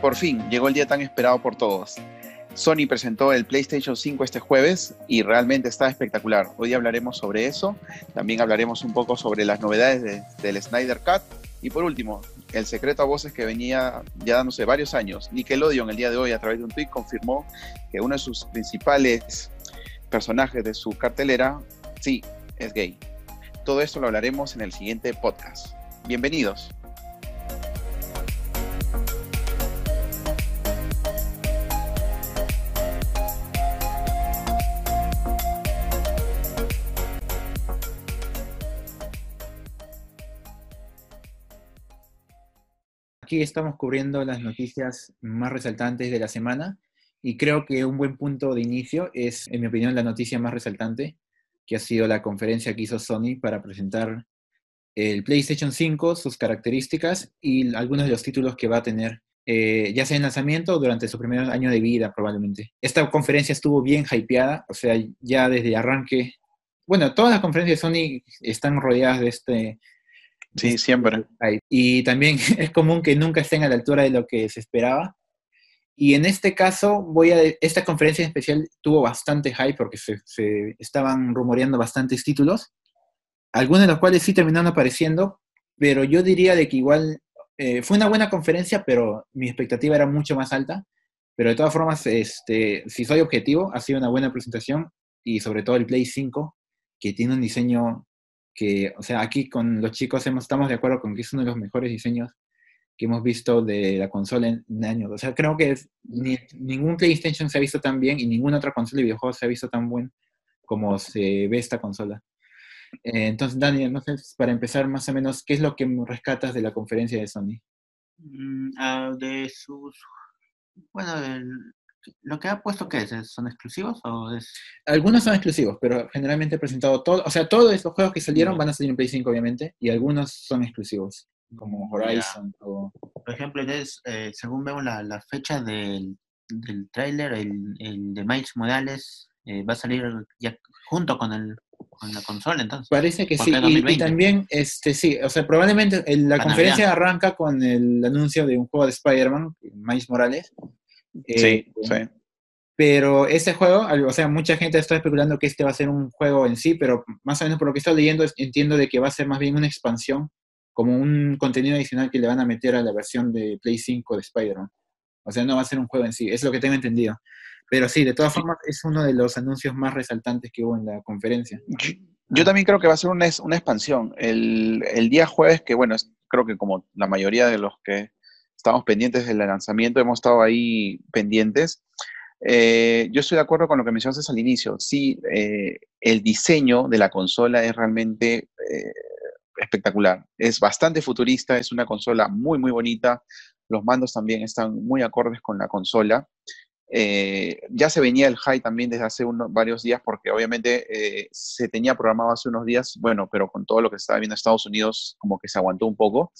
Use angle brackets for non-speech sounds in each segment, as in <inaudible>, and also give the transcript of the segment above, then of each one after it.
Por fin llegó el día tan esperado por todos. Sony presentó el PlayStation 5 este jueves y realmente está espectacular. Hoy hablaremos sobre eso, también hablaremos un poco sobre las novedades del Snyder Cut y por último, el secreto a voces que venía ya dándose varios años. Nickelodeon el día de hoy a través de un tweet confirmó que uno de sus principales personajes de su cartelera, sí, es gay. Todo esto lo hablaremos en el siguiente podcast. Bienvenidos. Aquí estamos cubriendo las noticias más resaltantes de la semana y creo que un buen punto de inicio es, en mi opinión, la noticia más resaltante, que ha sido la conferencia que hizo Sony para presentar el PlayStation 5, sus características y algunos de los títulos que va a tener, eh, ya sea en lanzamiento o durante su primer año de vida probablemente. Esta conferencia estuvo bien hypeada, o sea, ya desde arranque, bueno, todas las conferencias de Sony están rodeadas de este Sí, siempre. Y también <laughs> es común que nunca estén a la altura de lo que se esperaba. Y en este caso, voy a, esta conferencia en especial tuvo bastante hype porque se, se estaban rumoreando bastantes títulos, algunos de los cuales sí terminaron apareciendo, pero yo diría de que igual eh, fue una buena conferencia, pero mi expectativa era mucho más alta. Pero de todas formas, este, si soy objetivo, ha sido una buena presentación y sobre todo el Play 5, que tiene un diseño que, o sea, aquí con los chicos hemos, estamos de acuerdo con que es uno de los mejores diseños que hemos visto de la consola en, años. O sea, creo que ni, ningún PlayStation se ha visto tan bien y ninguna otra consola de videojuegos se ha visto tan buen como se ve esta consola. Eh, entonces, Daniel, no sé, para empezar más o menos, ¿qué es lo que rescatas de la conferencia de Sony? Ah, de sus... Bueno, ¿Lo que ha puesto qué es? ¿Son exclusivos o es...? Algunos son exclusivos, pero generalmente he presentado todo, o sea, todos estos juegos que salieron van a salir en Play 5 obviamente, y algunos son exclusivos, como Horizon o... Por ejemplo, eh, según vemos la, la fecha del, del tráiler, el, el, de Miles Morales eh, va a salir ya junto con el con la consola entonces. Parece que sí, y, también, este sí, o sea, probablemente la conferencia arranca con el anuncio de un juego de Spider-Man, Miles Morales, eh, sí. Pero ese juego, o sea, mucha gente está especulando que este va a ser un juego en sí, pero más o menos por lo que estoy leyendo entiendo de que va a ser más bien una expansión, como un contenido adicional que le van a meter a la versión de Play 5 de Spider-Man. O sea, no va a ser un juego en sí, es lo que tengo entendido. Pero sí, de todas formas, es uno de los anuncios más resaltantes que hubo en la conferencia. Yo, también creo que va a ser una, una expansión. El, el, día jueves, que bueno, es, creo que como la mayoría de los que estamos pendientes del lanzamiento, hemos estado ahí pendientes. Eh, yo estoy de acuerdo con lo que mencionaste al inicio. Sí, eh, el diseño de la consola es realmente eh, espectacular. Es bastante futurista, es una consola muy, muy bonita. Los mandos también están muy acordes con la consola. ya se venía el high también desde hace unos, varios días porque obviamente se tenía programado hace unos días, bueno, pero con todo lo que se estaba viendo en Estados Unidos como que se aguantó un poco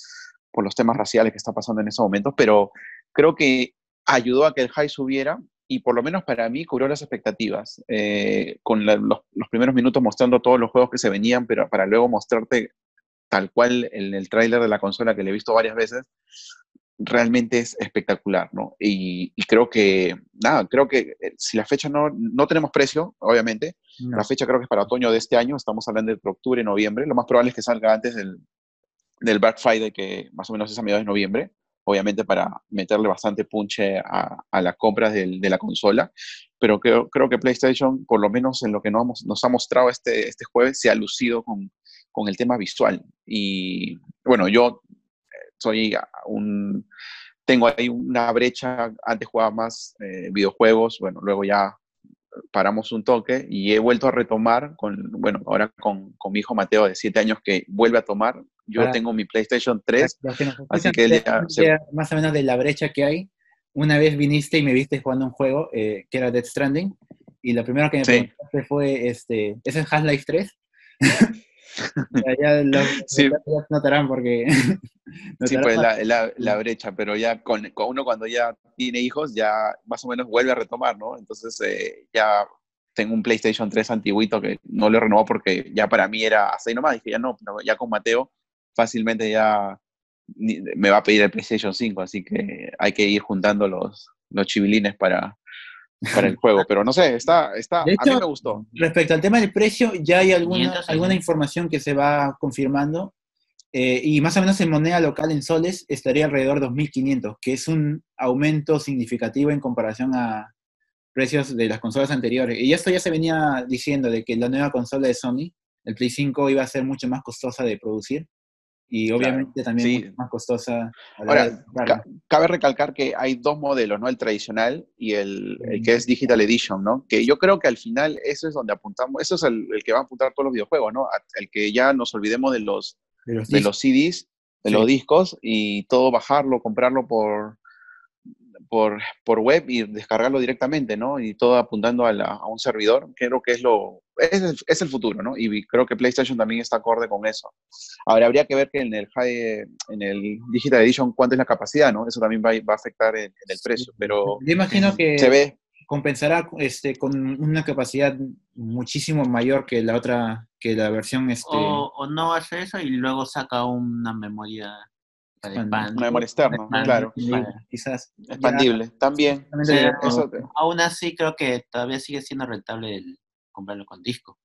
por los temas raciales que están pasando en esos momentos, pero creo que ayudó a que el high subiera y por lo menos para mí cubrió las expectativas, eh, con los, los, primeros minutos mostrando todos los juegos que se venían, pero para luego mostrarte tal cual en el tráiler de la consola que le he visto varias veces, realmente es espectacular, ¿no? Y, y, creo que, nada, creo que eh, si la fecha no, no tenemos precio, obviamente, no. la fecha creo que es para otoño de este año, estamos hablando de octubre, noviembre, lo más probable es que salga antes del, del Black Friday, que más o menos es a mediados de noviembre, obviamente para meterle bastante punche a, a las compras de, de, la consola, pero creo, creo, que PlayStation, por lo menos en lo que nos, nos ha mostrado este, este jueves, se ha lucido con, con el tema visual. Y bueno, yo eh, soy un... Tengo ahí una brecha, antes jugaba más eh, videojuegos, bueno, luego ya paramos un toque y he vuelto a retomar con, bueno, ahora con, con mi hijo Mateo de 7 años que vuelve a tomar. Yo Para, tengo mi PlayStation 3, así que ya, se... Más o menos de la brecha que hay. Una vez viniste y me viste jugando un juego eh, que era Dead Stranding y lo primero que me sí. preguntaste fue, este, ¿ese es Half-Life 3? <laughs> ya lo, sí. notarán porque... <laughs> sí, pues la, la, la, brecha, pero ya con, con, uno cuando ya tiene hijos, ya más o menos vuelve a retomar, ¿no? Entonces eh, ya tengo un PlayStation 3 antiguito que no lo renovó porque ya para mí era así nomás, dije ya no, ya con Mateo fácilmente ya me va a pedir el PlayStation 5, así que hay que ir juntando los, los chivilines para, para el juego. Pero no sé, está, está, a mí me gustó. Respecto al tema del precio, ya hay alguna, alguna información que se va confirmando. Eh, y más o menos en moneda local en soles estaría alrededor de 2.500, que es un aumento significativo en comparación a precios de las consolas anteriores. Y esto ya se venía diciendo de que la nueva consola de Sony, el Play 5, iba a ser mucho más costosa de producir y obviamente también más costosa. Ahora, cabe recalcar que hay dos modelos, ¿no? El tradicional y el, que es Digital Edition, ¿no? Que yo creo que al final eso es donde apuntamos, eso es el, que va a apuntar todos los videojuegos, ¿no? El que ya nos olvidemos de los, de los, CDs, de los discos y todo bajarlo, comprarlo por, por, por, web y descargarlo directamente, ¿no? Y todo apuntando a, a un servidor, creo que es lo es el, es el, futuro, ¿no? Y creo que PlayStation también está acorde con eso. Ahora, habría que ver que en el high, en el Digital Edition cuánta es la capacidad, ¿no? Eso también va, va a afectar en, el precio, pero... Yo imagino que se ve. compensará este, con una capacidad muchísimo mayor que la otra, que la versión... Este... O, o no hace eso y luego saca una memoria una memoria externa, claro. Quizás. Expandible, también. aún así creo que todavía sigue siendo rentable el comprarlo con disco.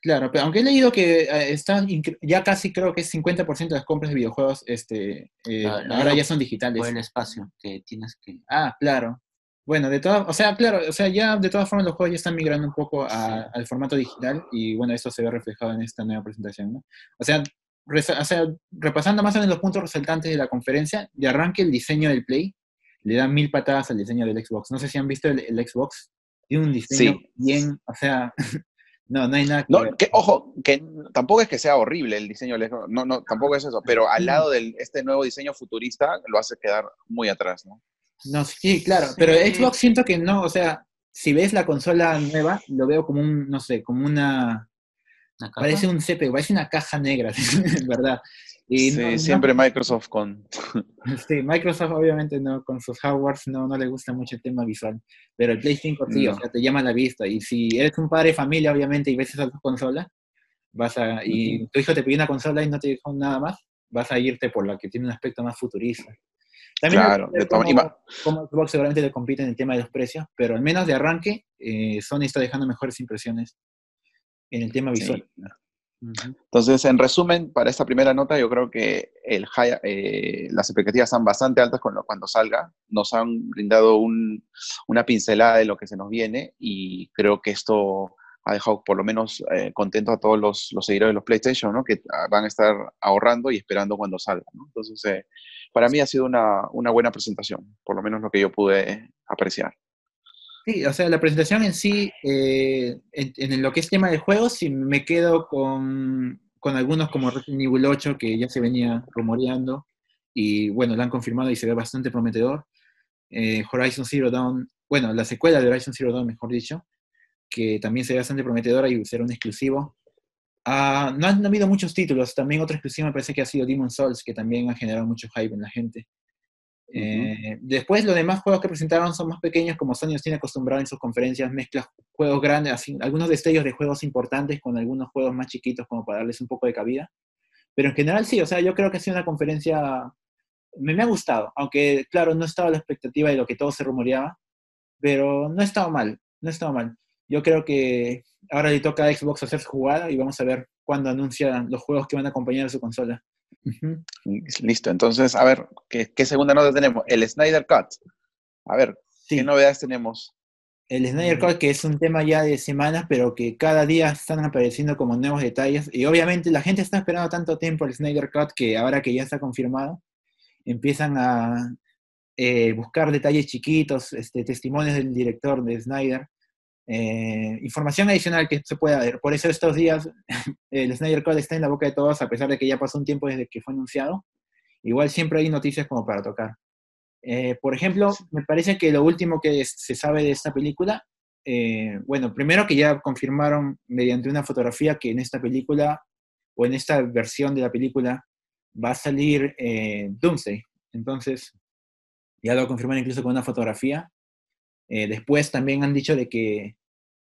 Claro, pero aunque he leído que eh, están ya casi creo que es 50% de las compras de videojuegos este, eh, ahora ya son digitales. Por el espacio que tienes que... Ah, claro. Bueno, de todas, o sea, claro, o sea, ya de todas formas los juegos ya están migrando un poco al formato digital y bueno, eso se ve reflejado en esta nueva presentación, ¿no? O sea, o sea, repasando más o menos los puntos resaltantes de la conferencia, de arranque el diseño del Play le da mil patadas al diseño del Xbox. No sé si han visto el, Xbox. Tiene un diseño bien, o sea, <laughs> no, no hay nada que, Ojo, que tampoco es que sea horrible el diseño del Xbox, no, no, tampoco es eso, pero al lado de este nuevo diseño futurista lo hace quedar muy atrás, ¿no? No, sí, claro, pero Xbox siento que no, o sea, si ves la consola nueva, lo veo como un, no sé, como una Parece un CPU, parece una caja negra, <laughs> ¿verdad? Y sí, siempre Microsoft con... <laughs> Sí, Microsoft obviamente no, con sus hardwares no, no le gusta mucho el tema visual, pero el Play 5 sí, o sea, te llama la vista. Y si eres un padre de familia, obviamente, y ves esa consola, vas a, y tu hijo te pide una consola y no te dijo nada más, vas a irte por la que tiene un aspecto más futurista. También claro, de como, como Xbox seguramente le compite en el tema de los precios, pero al menos de arranque, eh, Sony está dejando mejores impresiones en el tema visual. Entonces, en resumen, para esta primera nota, yo creo que el eh, las expectativas están bastante altas con lo, cuando salga. Nos han brindado una pincelada de lo que se nos viene y creo que esto ha dejado por lo menos eh, contentos a todos los, seguidores de los PlayStation, ¿no? que ah, van a estar ahorrando y esperando cuando salga. Entonces, eh, para mí ha sido una, una buena presentación, por lo menos lo que yo pude apreciar. Sí, o sea, la presentación en sí, eh, en, lo que es tema de juegos, sí me quedo con, algunos como Resident Evil 8, que ya se venía rumoreando, y bueno, lo han confirmado y se ve bastante prometedor. Eh, Horizon Zero Dawn, bueno, la secuela de Horizon Zero Dawn, mejor dicho, que también se ve bastante prometedora y será un exclusivo. Ah, no, han, habido muchos títulos, también otro exclusivo me parece que ha sido Demon Souls, que también ha generado mucho hype en la gente. Eh, después, los demás juegos que presentaron son más pequeños, como Sony tiene acostumbrado en sus conferencias, mezcla juegos grandes, así, algunos destellos de juegos importantes con algunos juegos más chiquitos, como para darles un poco de cabida. Pero en general sí, o sea, yo creo que ha sido una conferencia, me, me ha gustado, aunque claro, no estaba a la expectativa de lo que todo se rumoreaba, pero no ha estado mal, no ha estado mal. Yo creo que ahora le toca a Xbox hacer su jugada y vamos a ver cuándo anuncian los juegos que van a acompañar a su consola. Listo, entonces, a ver, ¿qué, segunda nota tenemos? El Snyder Cut. A ver, ¿qué novedades tenemos? El Snyder Cut, que es un tema ya de semanas, pero que cada día están apareciendo como nuevos detalles. Y obviamente la gente está esperando tanto tiempo el Snyder Cut que ahora que ya está confirmado, empiezan a eh, buscar detalles chiquitos, este, testimonios del director de Snyder, eh, información adicional que se pueda ver. Por eso estos días <laughs> el Snyder Code está en la boca de todos, a pesar de que ya pasó un tiempo desde que fue anunciado. Igual siempre hay noticias como para tocar. Eh, por ejemplo, me parece que lo último que se sabe de esta película, eh, bueno, primero que ya confirmaron mediante una fotografía que en esta película, o en esta versión de la película, va a salir Doomsday. Entonces, ya lo confirmaron incluso con una fotografía. Después también han dicho de que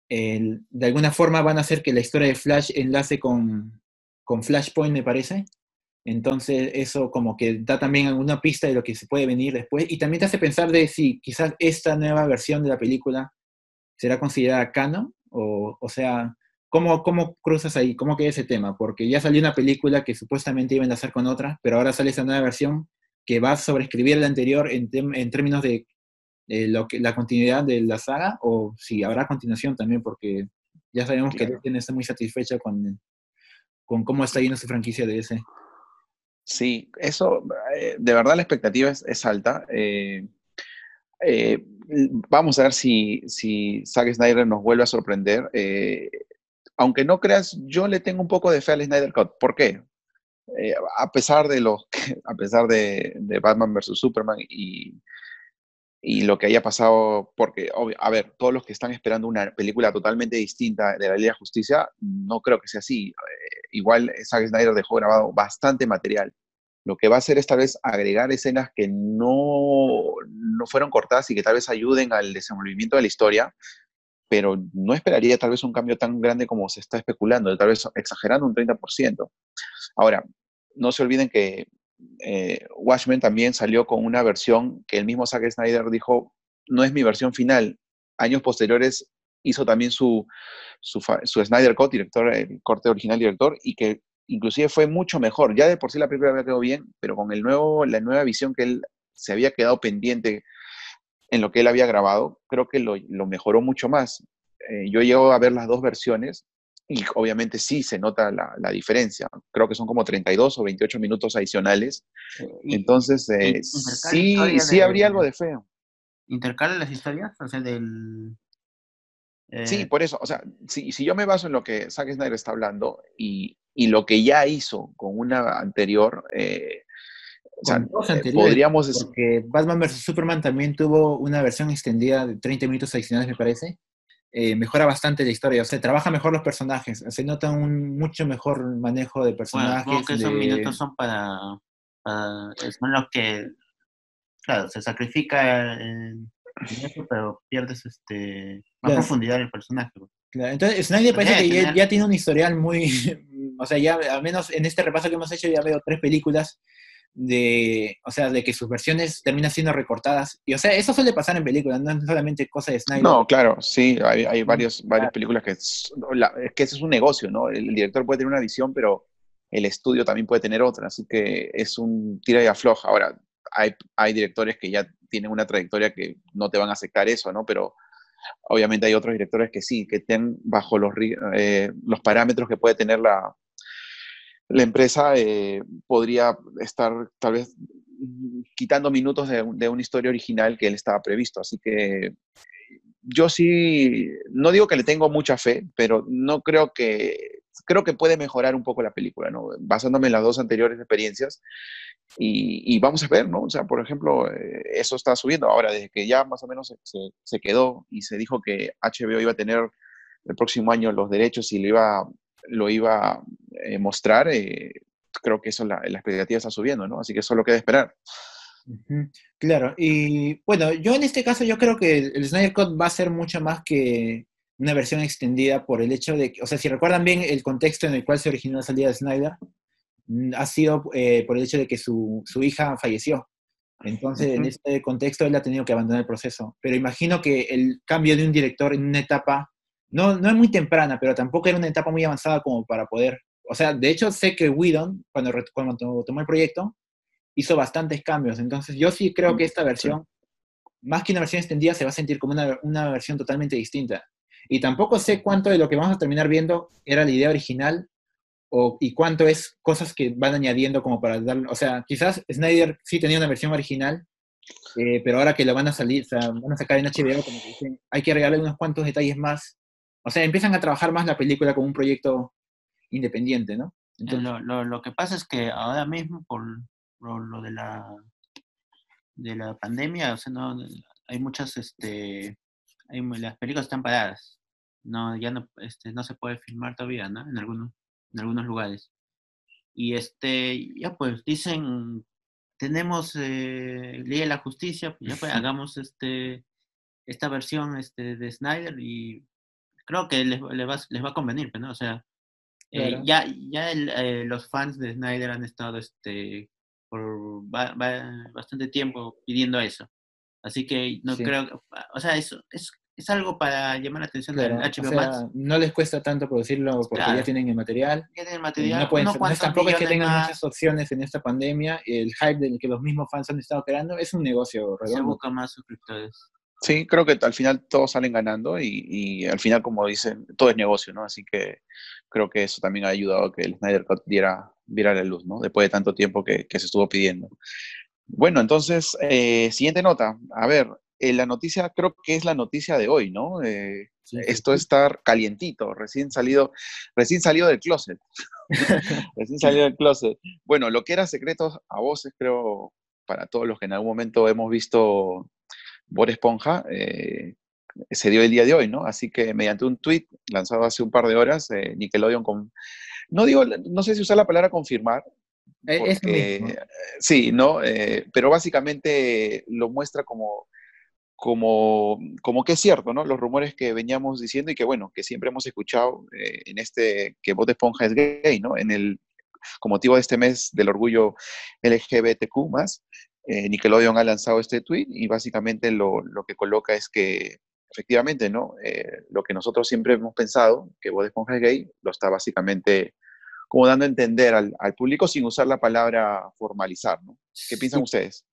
de alguna forma van a hacer que la historia de Flash enlace con, con Flashpoint, me parece. Entonces, eso como que da también alguna pista de lo que se puede venir después. Y también te hace pensar de si quizás esta nueva versión de la película será considerada canon, o, o sea, ¿cómo, ¿cómo cruzas ahí? ¿Cómo queda ese tema? Porque ya salió una película que supuestamente iban a hacer con otra, pero ahora sale esa nueva versión que va a sobreescribir la anterior en, en términos de lo que, la continuidad de la saga, o si habrá continuación también, porque ya sabemos que Disney está muy satisfecha con, con cómo está yendo su franquicia de ese. Sí, eso, eh, de verdad la expectativa es, alta. Eh, eh, vamos a ver si, si Zack Snyder nos vuelve a sorprender. aunque no creas, yo le tengo un poco de fe al Snyder Cut. ¿Por qué? a pesar de lo <laughs> a pesar de, de Batman vs Superman y, y lo que haya pasado, porque, a ver, todos los que están esperando una película totalmente distinta de la Liga de Justicia, no creo que sea así. Eh, igual Zack Snyder dejó grabado bastante material. Lo que va a hacer es tal vez agregar escenas que no, no fueron cortadas y que tal vez ayuden al desenvolvimiento de la historia, pero no esperaría tal vez un cambio tan grande como se está especulando, tal vez exagerando un 30%. Ahora, no se olviden que eh, Watchmen también salió con una versión que el mismo Zack Snyder dijo, no es mi versión final. Años posteriores hizo también su, su, Snyder Cut, director, el corte original director, y que inclusive fue mucho mejor. Ya de por sí la película había quedado bien, pero con el nuevo, la nueva visión que él se había quedado pendiente en lo que él había grabado, creo que lo, mejoró mucho más. Eh, yo llego a ver las dos versiones y obviamente sí se nota la, diferencia. Creo que son como 32 o 28 minutos adicionales. Entonces, eh, sí, sí habría algo de feo. ¿Intercala las historias? O sea, del... Sí, eh, por eso, o sea, si, si, yo me baso en lo que Zack Snyder está hablando y, y lo que ya hizo con una anterior, eh, o sea, podríamos... Porque Batman vs. Superman también tuvo una versión extendida de 30 minutos adicionales, me parece, eh, mejora bastante la historia, o sea, trabaja mejor los personajes, se nota un mucho mejor manejo de personajes. Bueno, que esos minutos son para, son los que, claro, se sacrifica eso, pero pierdes este, más profundidad en el personaje. Claro, entonces Snyder parece que ya, tiene un historial muy, <laughs> o sea, ya al menos en este repaso que hemos hecho ya veo tres películas de, o sea, de que sus versiones terminan siendo recortadas. Y, o sea, eso suele pasar en películas, no es solamente cosa de Snyder. No, claro, sí, hay, hay varios, varias películas que es, que ese es un negocio, ¿no? El, director puede tener una visión, pero el estudio también puede tener otra, así que es un tira y afloja. Ahora, hay, hay directores que ya tienen una trayectoria que no te van a aceptar eso, ¿no? Pero obviamente hay otros directores que sí, que estén bajo los, eh, los parámetros que puede tener la, la empresa eh, podría estar tal vez quitando minutos de, una historia original que él estaba previsto. Así que yo sí, no digo que le tengo mucha fe, pero no creo que, creo que puede mejorar un poco la película, ¿no? Basándome en las dos anteriores experiencias. Y, vamos a ver, ¿no? O sea, por ejemplo, eh, eso está subiendo. Ahora, desde que ya más o menos se, se, quedó y se dijo que HBO iba a tener el próximo año los derechos y lo iba lo iba a eh, mostrar, eh, creo que eso la, la, expectativa está subiendo, ¿no? Así que eso lo queda esperar. Claro, y bueno, yo en este caso yo creo que el Snyder Cut va a ser mucho más que una versión extendida por el hecho de que, o sea, si recuerdan bien el contexto en el cual se originó la salida de Snyder, mm, ha sido eh, por el hecho de que su, su hija falleció. Entonces, en este contexto, él ha tenido que abandonar el proceso. Pero imagino que el cambio de un director en una etapa no, no es muy temprana, pero tampoco era una etapa muy avanzada como para poder, o sea, de hecho sé que Whedon, cuando, cuando tomó el proyecto, hizo bastantes cambios, entonces yo sí creo que esta versión, más que una versión extendida, se va a sentir como una, una versión totalmente distinta. Y tampoco sé cuánto de lo que vamos a terminar viendo era la idea original o, y cuánto es cosas que van añadiendo como para dar, o sea, quizás Snyder sí tenía una versión original, eh, pero ahora que lo van a salir, o sea, van a sacar en HBO, como que dicen, hay que agregarle unos cuantos detalles más o sea, empiezan a trabajar más la película como un proyecto independiente, ¿no? lo, que pasa es que ahora mismo, por lo, de la de la pandemia, o sea, no, hay muchas, este, las películas están paradas. No, ya no, este, no se puede filmar todavía, ¿no? En algunos, en algunos lugares. Y este, ya pues dicen, tenemos eh, Ley de la Justicia, pues ya pues hagamos este, esta versión este, de Snyder y creo que les, les, va, les va a convenir, ¿no? O sea, Eh, ya ya eh, los fans de Snyder han estado este, por bastante tiempo pidiendo eso. Así que no creo, o sea, eso es, es algo para llamar la atención del HBO No les cuesta tanto producirlo porque ya tienen el material. Ya tienen el material. No pueden, tampoco es que tengan muchas opciones en esta pandemia. El hype del que los mismos fans han estado creando es un negocio redondo. Se busca más suscriptores. Sí, creo que al final todos salen ganando y, al final, como dicen, todo es negocio, ¿no? Así que creo que eso también ha ayudado a que el Snyder Cut diera, diera la luz, ¿no? Después de tanto tiempo que, se estuvo pidiendo. Bueno, entonces, eh, siguiente nota. A ver, eh, la noticia creo que es la noticia de hoy, ¿no? Eh, esto está calientito, recién salido, recién salido del closet. <laughs> recién salido del closet. Bueno, lo que era secretos a voces, creo, para todos los que en algún momento hemos visto Bob Esponja, eh, se dio el día de hoy, ¿no? Así que mediante un tweet lanzado hace un par de horas, Nickelodeon con... No digo, no sé si usar la palabra confirmar, sí, ¿no? pero básicamente lo muestra como como, como que es cierto, ¿no? Los rumores que veníamos diciendo y que, bueno, que siempre hemos escuchado eh, en este, que Bob Esponja es gay, ¿no? En el, con motivo de este mes del orgullo LGBTQ+, eh, Nickelodeon ha lanzado este tweet y básicamente lo, lo que coloca es que, efectivamente, ¿no? Eh, lo que nosotros siempre hemos pensado, que Bob Esponja es gay, lo está básicamente como dando a entender al, al público sin usar la palabra formalizar, ¿no? ¿Qué piensan ustedes?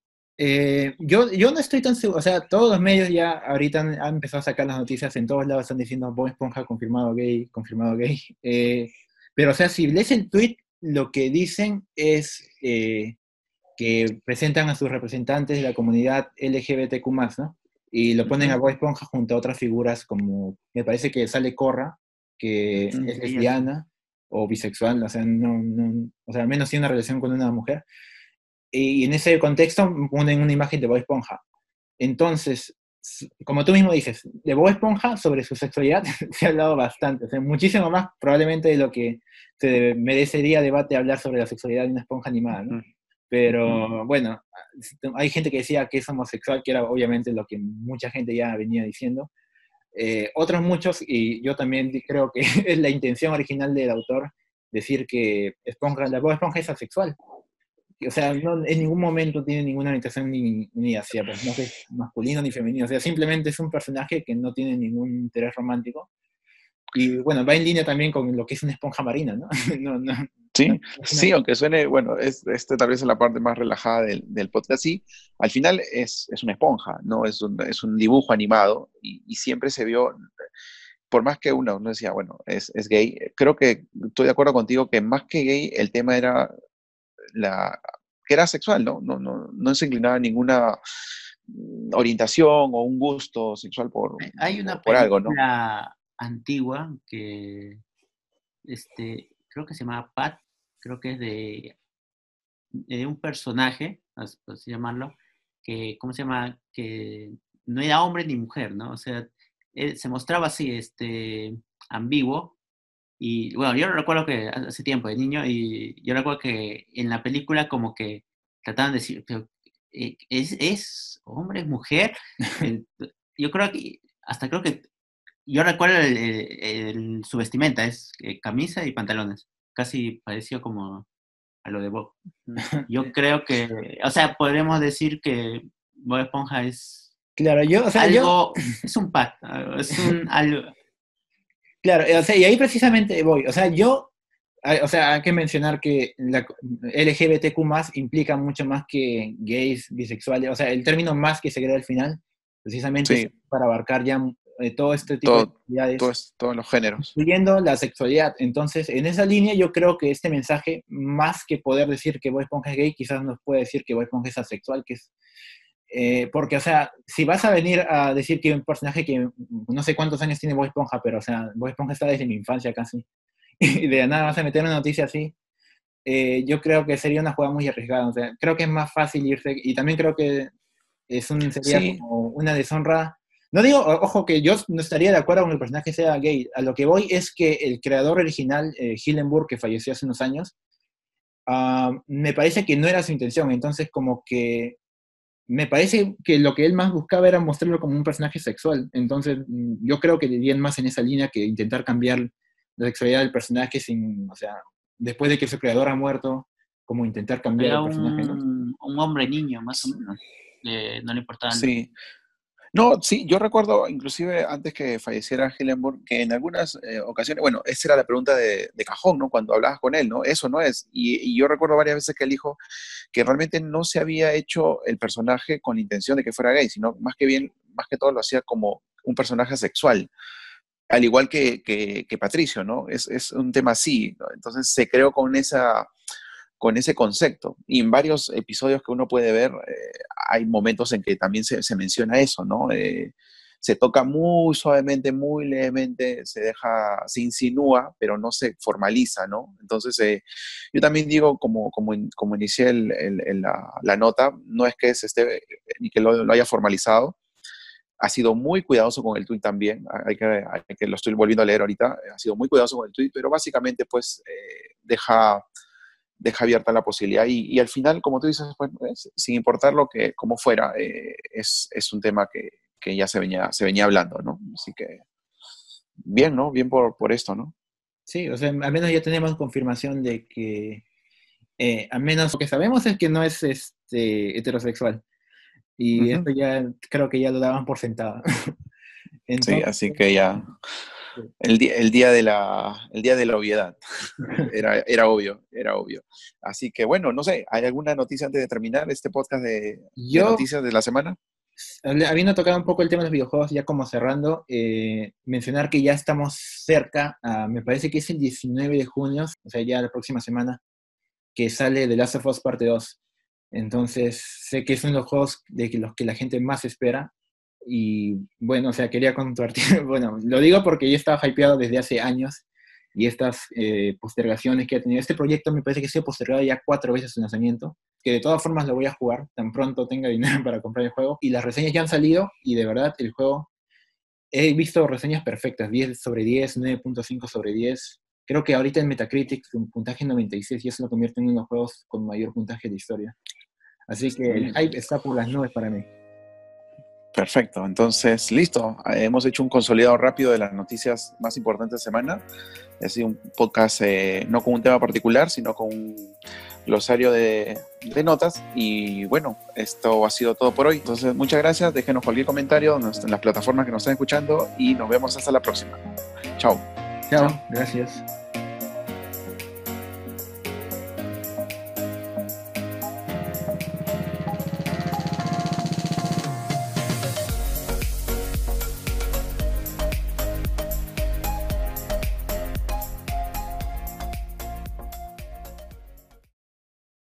Eh, yo, yo no estoy tan seguro, o sea, todos los medios ya ahorita han, empezado a sacar las noticias, en todos lados están diciendo Bob Esponja confirmado gay, confirmado gay. Eh, pero, o sea, si lees el tweet, lo que dicen es eh, que presentan a sus representantes de la comunidad LGBTQ, ¿no? Y lo ponen a Bob Esponja junto a otras figuras como, me parece que sale Corra, que es lesbiana o bisexual, o sea, no, no, o sea, al menos tiene una relación con una mujer y en ese contexto ponen una imagen de Bob Esponja. Entonces, como tú mismo dices, de Bob Esponja sobre su sexualidad <laughs> se ha hablado bastante, o sea, muchísimo más probablemente de lo que se merecería debate hablar sobre la sexualidad de una esponja animada, ¿no? Pero bueno, hay gente que decía que es homosexual, que era obviamente lo que mucha gente ya venía diciendo. Eh, otros muchos, y yo también creo que <laughs> es la intención original del autor, decir que esponja, la Bob Esponja es asexual o sea, no, en ningún momento tiene ninguna orientación ni, ni hacia personajes masculino ni femenino, o sea, simplemente es un personaje que no tiene ningún interés romántico. Y bueno, va en línea también con lo que es una esponja marina, ¿no? <laughs> sí, sí, aunque suene, bueno, es, este tal vez es la parte más relajada del, del podcast, sí, al final es, es una esponja, ¿no? Es un, es un dibujo animado y, y, siempre se vio, por más que uno, uno decía, bueno, es, es gay, creo que estoy de acuerdo contigo que más que gay, el tema era la, que era sexual, ¿no? No, no, no se inclinaba a ninguna orientación o un gusto sexual por, Hay una por algo, ¿no? antigua que este, creo que se llama Pat, creo que es de, de un personaje, así llamarlo, que, ¿cómo se llama? Que no era hombre ni mujer, ¿no? O sea, se mostraba así, este, ambiguo, y bueno, yo recuerdo que hace tiempo de niño, y yo recuerdo que en la película como que trataban de decir, eh, ¿es, es hombre, es mujer? <laughs> yo creo que, hasta creo que, yo recuerdo el, su vestimenta, es eh, camisa y pantalones, casi pareció como a lo de Bob. <laughs> Yo creo que, o sea, podríamos decir que Bob Esponja es... Claro, yo, o sea, algo, es un pack, es un <laughs> algo, Claro, o sea, y ahí precisamente voy. O sea, yo, o sea, hay que mencionar que la LGBTQ implica mucho más que gays, bisexuales. O sea, el término más que se crea al final, precisamente para abarcar ya eh, todo este tipo de actividades. todos los géneros. Incluyendo la sexualidad. Entonces, en esa línea yo creo que este mensaje, más que poder decir que Boy Esponja es gay, quizás nos puede decir que Boy Esponja es asexual, que es eh, porque, o sea, si vas a venir a decir que un personaje que no sé cuántos años tiene Bob Esponja, pero, o sea, Bob Esponja está desde mi infancia casi, <laughs> y de nada vas a meter una noticia así, eh, yo creo que sería una jugada muy arriesgada. O sea, creo que es más fácil irse, y también creo que es un, sería como una deshonra. No digo, ojo, que yo no estaría de acuerdo con que el personaje sea gay. A lo que voy es que el creador original, eh, Hillenburg, que falleció hace unos años, ah, me parece que no era su intención. Entonces, como que me parece que lo que él más buscaba era mostrarlo como un personaje sexual. Entonces, mm, yo creo que irían más en esa línea que intentar cambiar la sexualidad del personaje sin, o sea, después de que su creador ha muerto, como intentar cambiar Era el personaje, ¿no? un, hombre niño, más o menos. Eh, no le importaba. Sí. No, sí, yo recuerdo, inclusive antes que falleciera Hillenburg, que en algunas eh, ocasiones, bueno, esa era la pregunta de, cajón, ¿no? Cuando hablabas con él, ¿no? Eso no es. Y, y yo recuerdo varias veces que él dijo que realmente no se había hecho el personaje con la intención de que fuera gay, sino más que bien, más que todo lo hacía como un personaje sexual. Al igual que, que, que Patricio, ¿no? Es, es un tema así, ¿no? Entonces se creó con esa con ese concepto. Y en varios episodios que uno puede ver, eh, hay momentos en que también se, menciona eso, ¿no? Eh, se toca muy suavemente, muy levemente, se deja, se insinúa, pero no se formaliza, ¿no? Entonces, eh, yo también digo, como, como, como inicié la, nota, no es que se esté, ni que lo, lo haya formalizado, ha sido muy cuidadoso con el tweet también, hay que, hay que lo estoy volviendo a leer ahorita, ha sido muy cuidadoso con el tweet, pero básicamente pues deja, deja abierta la posibilidad y, y al final, como tú dices, pues, es- sin importar lo que, como fuera, eh, es, es un tema que, que ya se venía, se venía hablando, ¿no? Así que bien, ¿no? Bien por, por esto, ¿no? Sí, o sea, al menos ya tenemos confirmación de que, eh, al menos lo que sabemos es que no es este, heterosexual. Y esto ya creo que ya lo daban por sentado. <laughs> Sí, así que ya el, el día de la el día de la obviedad <laughs> era, era obvio, era obvio. Así que bueno, no sé, ¿hay alguna noticia antes de terminar este podcast de, de yo, noticias de la semana? habiendo tocado un poco el tema de los videojuegos, ya como cerrando, eh, mencionar que ya estamos cerca, a- me parece que es el 19 de junio, o sea, ya la próxima semana, que sale The Last of Us Parte 2. Entonces, sé que es uno de los juegos de los que la gente más espera. Y bueno, o sea, quería compartir, <laughs> bueno, lo digo porque yo estaba hypeado desde hace años y estas eh, postergaciones que ha tenido. Este proyecto me parece que ha sido postergado ya cuatro veces su lanzamiento, que de todas formas lo voy a jugar tan pronto tenga dinero <laughs> para comprar el juego. Y las reseñas ya han salido y de verdad el juego, he visto reseñas perfectas, 10 sobre 10, 9.5 sobre 10. Creo que ahorita en Metacritic un puntaje 96 y eso lo convierte en uno de los juegos con mayor puntaje de historia. Así que el hype está por las nubes para mí. Perfecto, entonces listo. Hemos hecho un consolidado rápido de las noticias más importantes de semana. Ha sido un podcast eh, no con un tema particular, sino con un glosario de, de notas. Y bueno, esto ha sido todo por hoy. Entonces, muchas gracias. Déjenos cualquier comentario en las plataformas que nos están escuchando y nos vemos hasta la próxima. Chao. Chao, gracias.